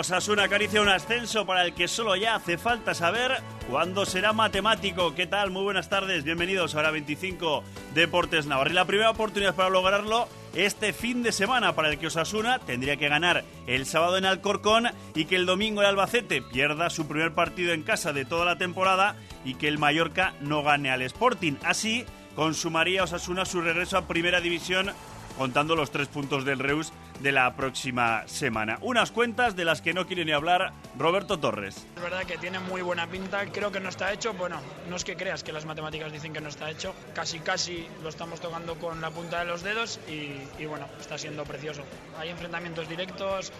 Osasuna acaricia un ascenso para el que solo ya hace falta saber cuándo será matemático. ¿Qué tal? Muy buenas tardes, bienvenidos a Hora 25 Deportes Navarra. La primera oportunidad para lograrlo este fin de semana para el que Osasuna tendría que ganar el sábado en Alcorcón y que el domingo el Albacete pierda su primer partido en casa de toda la temporada y que el Mallorca no gane al Sporting. Así consumaría Osasuna su regreso a Primera División contando los tres puntos del Reus de la próxima semana. Unas cuentas de las que no quiere ni hablar Roberto Torres. Es verdad que tiene muy buena pinta, creo que no está hecho, bueno, no es que creas que las matemáticas dicen que no está hecho, casi casi lo estamos tocando con la punta de los dedos y, y bueno, está siendo precioso. Hay enfrentamientos directos,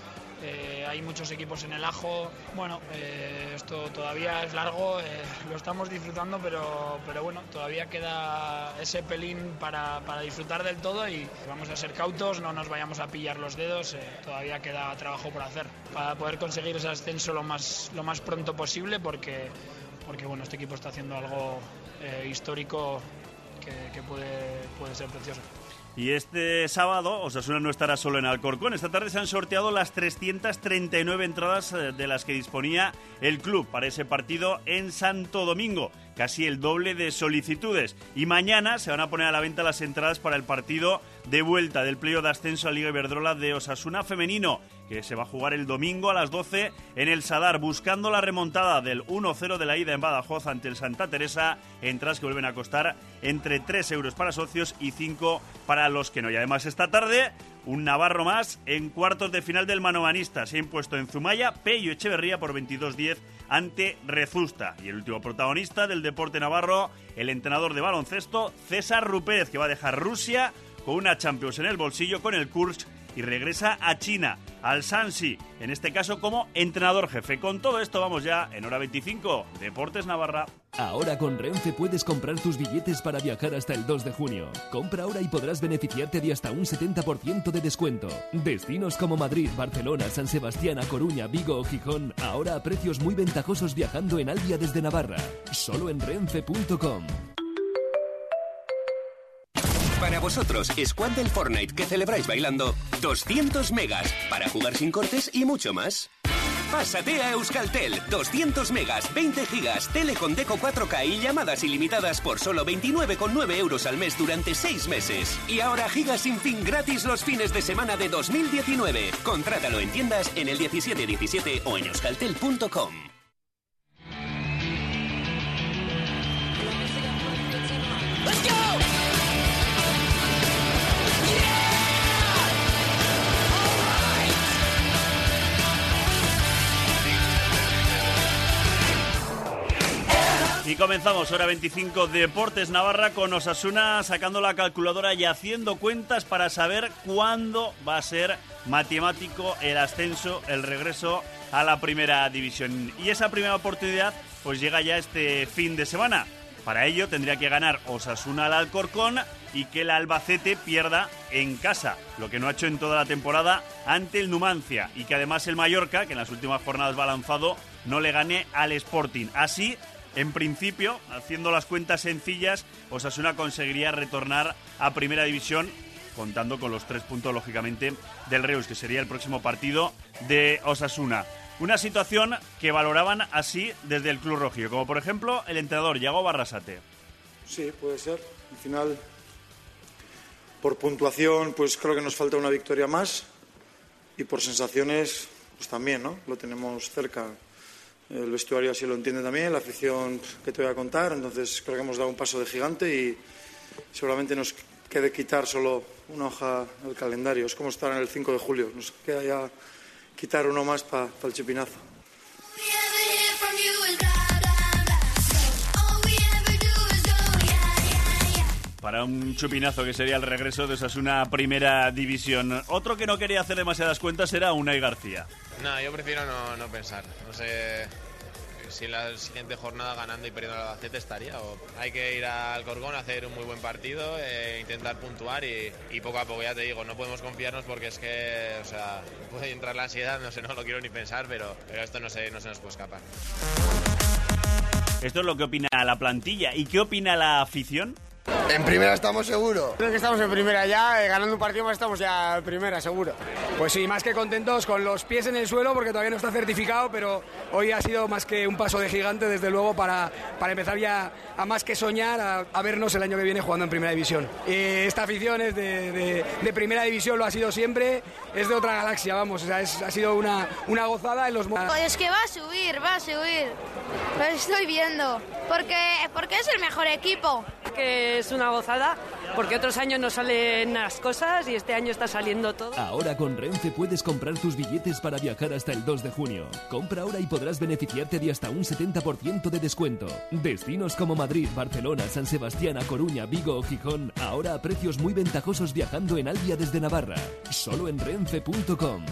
eh, hay muchos equipos en el ajo. Bueno, eh, esto todavía es largo, eh, lo estamos disfrutando, pero, pero bueno, todavía queda ese pelín para, para, disfrutar del todo y vamos a ser cautos, no nos vayamos a pillar los dedos, todavía queda trabajo por hacer para poder conseguir ese ascenso lo más, lo más pronto posible porque, porque bueno, este equipo está haciendo algo histórico que, que puede, puede ser precioso. Y este sábado Osasuna no estará solo en Alcorcón. Esta tarde se han sorteado las 339 entradas eh, de las que disponía el club para ese partido en Santo Domingo. Casi el doble de solicitudes. Y mañana se van a poner a la venta las entradas para el partido de vuelta del playo de ascenso a Liga Iberdrola de Osasuna Femenino que se va a jugar el domingo a las 12 en el Sadar, buscando la remontada del 1-0 de la ida en Badajoz ante el Santa Teresa, entradas que vuelven a costar entre 3 euros para socios y 5 para los que no. Y además esta tarde, un Navarro más en cuartos de final del Manomanista. Se ha impuesto en Zumaya, Pello Echeverría por 22-10 ante Rezusta. Y el último protagonista del deporte navarro, el entrenador de baloncesto, César Rupérez, que va a dejar Rusia con una Champions en el bolsillo con el Kursk y regresa a China, al Sansi, en este caso como entrenador jefe. Con todo esto vamos ya en hora 25, Deportes Navarra. Ahora con Renfe puedes comprar tus billetes para viajar hasta el 2 de junio. Compra ahora y podrás beneficiarte de hasta un 70% de descuento. Destinos como Madrid, Barcelona, San Sebastián, A Coruña, Vigo o Gijón, ahora a precios muy ventajosos viajando en Albia desde Navarra. Solo en renfe.com. Para vosotros, Squad del Fortnite que celebráis bailando, 200 megas para jugar sin cortes y mucho más. Pásate a Euskaltel, 200 megas, 20 gigas, tele con Deco 4K y llamadas ilimitadas por solo 29,9 euros al mes durante 6 meses. Y ahora gigas sin fin gratis los fines de semana de 2019. Contrátalo en tiendas en el 1717 o en euskaltel.com. comenzamos, hora 25, Deportes Navarra con Osasuna sacando la calculadora y haciendo cuentas para saber cuándo va a ser matemático el ascenso, el regreso a la primera división. Y esa primera oportunidad pues llega ya este fin de semana. Para ello tendría que ganar Osasuna al Alcorcón y que el Albacete pierda en casa, lo que no ha hecho en toda la temporada ante el Numancia y que además el Mallorca, que en las últimas jornadas va lanzado, no le gane al Sporting. Así en principio, haciendo las cuentas sencillas, Osasuna conseguiría retornar a Primera División contando con los tres puntos, lógicamente, del Reus, que sería el próximo partido de Osasuna. Una situación que valoraban así desde el Club Rojo, como por ejemplo el entrenador Yago Barrasate. Sí, puede ser. Al final, por puntuación, pues creo que nos falta una victoria más y por sensaciones, pues también, ¿no? Lo tenemos cerca el vestuario así lo entiende también, la afición que te voy a contar, entonces creo que hemos dado un paso de gigante y seguramente nos quede quitar solo una hoja del calendario, es como estar en el 5 de julio, nos queda ya quitar uno más para el chipinazo. Para un chupinazo que sería el regreso de Osasuna Primera División. Otro que no quería hacer demasiadas cuentas era Unai García. No, yo prefiero no, pensar. No sé si en la siguiente jornada ganando y perdiendo el Albacete estaría. O hay que ir al Corgón a hacer un muy buen partido, e intentar puntuar y, poco a poco, ya te digo, no podemos confiarnos porque es que, o sea, puede entrar la ansiedad, no sé, no lo quiero ni pensar, pero, pero esto no se, no se nos puede escapar. Esto es lo que opina la plantilla. ¿Y qué opina la afición? En primera estamos seguros. Creo que estamos en primera ya, eh, ganando un partido más estamos ya en primera, seguro. Pues sí, más que contentos con los pies en el suelo porque todavía no está certificado, pero hoy ha sido más que un paso de gigante, desde luego, para, para empezar ya a más que soñar, a, vernos el año que viene jugando en primera división. Eh, esta afición es de, de, primera división, lo ha sido siempre, es de otra galaxia, vamos, o sea, ha sido una, una gozada en los... Es que va a subir, va a subir, lo estoy viendo, porque, porque es el mejor equipo. Que es una gozada, porque otros años no salen las cosas y este año está saliendo todo. Ahora con Renfe puedes comprar tus billetes para viajar hasta el 2 de junio. Compra ahora y podrás beneficiarte de hasta un 70% de descuento. Destinos como Madrid, Barcelona, San Sebastián, A Coruña, Vigo o Gijón, ahora a precios muy ventajosos viajando en Albia desde Navarra. Solo en renfe.com.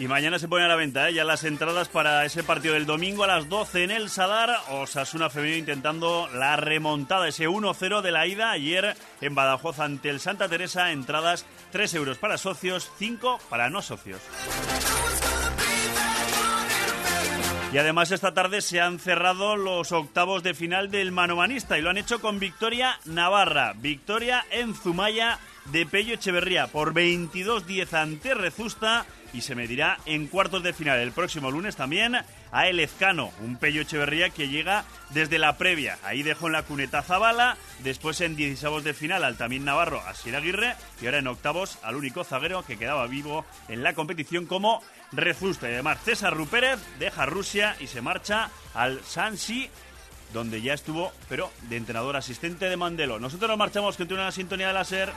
Y mañana se ponen a la venta ¿eh? ya las entradas para ese partido del domingo a las 12 en el Sadar. Osasuna Femenino intentando la remontada, ese 1-0 de la ida ayer en Badajoz ante el Santa Teresa. Entradas 3 euros para socios, 5 para no socios. Y además esta tarde se han cerrado los octavos de final del manomanista y lo han hecho con victoria Navarra, victoria en Zumaya de Pello Echeverría por 22-10 ante Rezusta y se medirá en cuartos de final el próximo lunes también a El Ezcano, un Pello Echeverría que llega desde la previa. Ahí dejó en la cuneta Zabala, después en 16 de final al también Navarro a Sir Aguirre y ahora en octavos al único zaguero que quedaba vivo en la competición como Rezusta. Y además César Rupérez deja Rusia y se marcha al Sansi donde ya estuvo, pero de entrenador asistente de Mandelo. Nosotros nos marchamos con una sintonía de láser.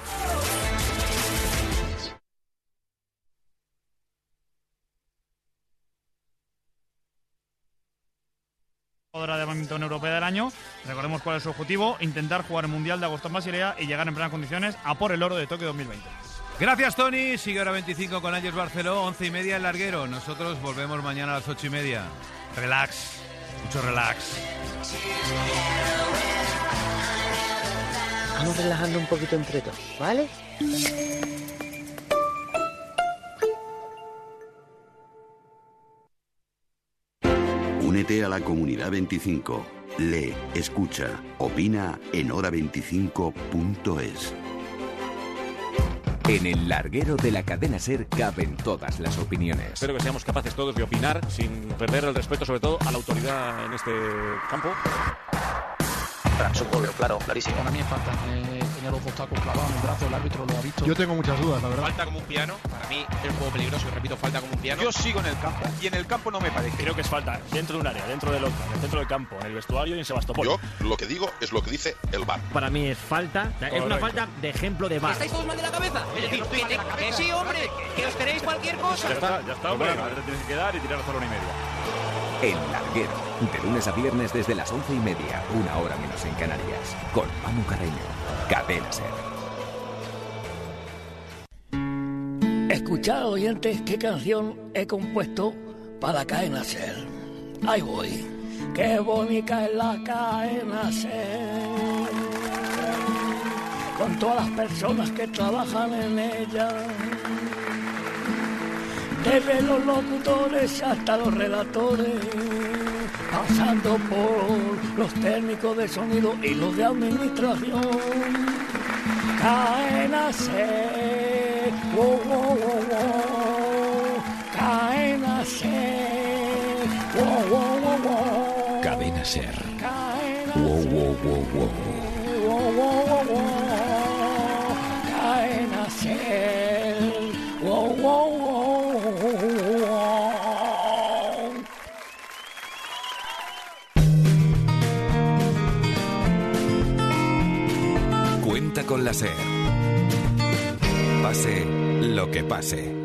jugadora de badminton europea del año. Recordemos cuál es su objetivo, intentar jugar el Mundial de agosto en Basilea y llegar en plenas condiciones a por el oro de Tokio 2020. Gracias, Tony. Sigue hora 25 con Ángel Barceló, 11 y media el larguero. Nosotros volvemos mañana a las 8 y media. Relax, mucho relax. Vamos relajando un poquito entre todos, ¿vale? Únete a la comunidad 25. Lee, escucha, opina en hora25.es. En el larguero de la cadena Ser caben todas las opiniones. Espero que seamos capaces todos de opinar sin perder el respeto sobre todo a la autoridad en este campo. Claro, clarísimo. Para mí es falta. Eh, tenía los dos tacos clavados en el brazo, el árbitro lo ha visto. Yo tengo muchas dudas, la verdad. Falta como un piano. Para mí es un juego peligroso y repito, falta como un piano. Yo sigo en el campo y en el campo no me parece. Creo que es falta dentro de un área, dentro del otro, en el centro del campo, en el vestuario y en Sebastopol. Yo lo que digo es lo que dice el bar. Para mí es falta, es una falta de ejemplo de bar. ¿Estáis todos mal de la cabeza? Es decir, que, sí, hombre, que os queréis cualquier cosa. Ya está, ya está, hombre. Bueno, tienes que quedar y tirar a una y media. El Larguero, de lunes a viernes desde las once y media, una hora menos en Canarias, con Manu Carreño, Cadena Ser. Escuchad, oyentes, qué canción he compuesto para Cadena Ser. Ahí voy. Qué bonita es la Cadena Ser. Con todas las personas que trabajan en ella desde los locutores hasta los relatores, pasando por los técnicos de sonido y los de administración. Caen a ser, wow, wow, wow, caen a ser, wow, wow, wow, wow. Cadena Ser. Caen a wow, wow, wow, wow. Wow, wow, wow, wow. Caen a ser, con la SER. Pase lo que pase.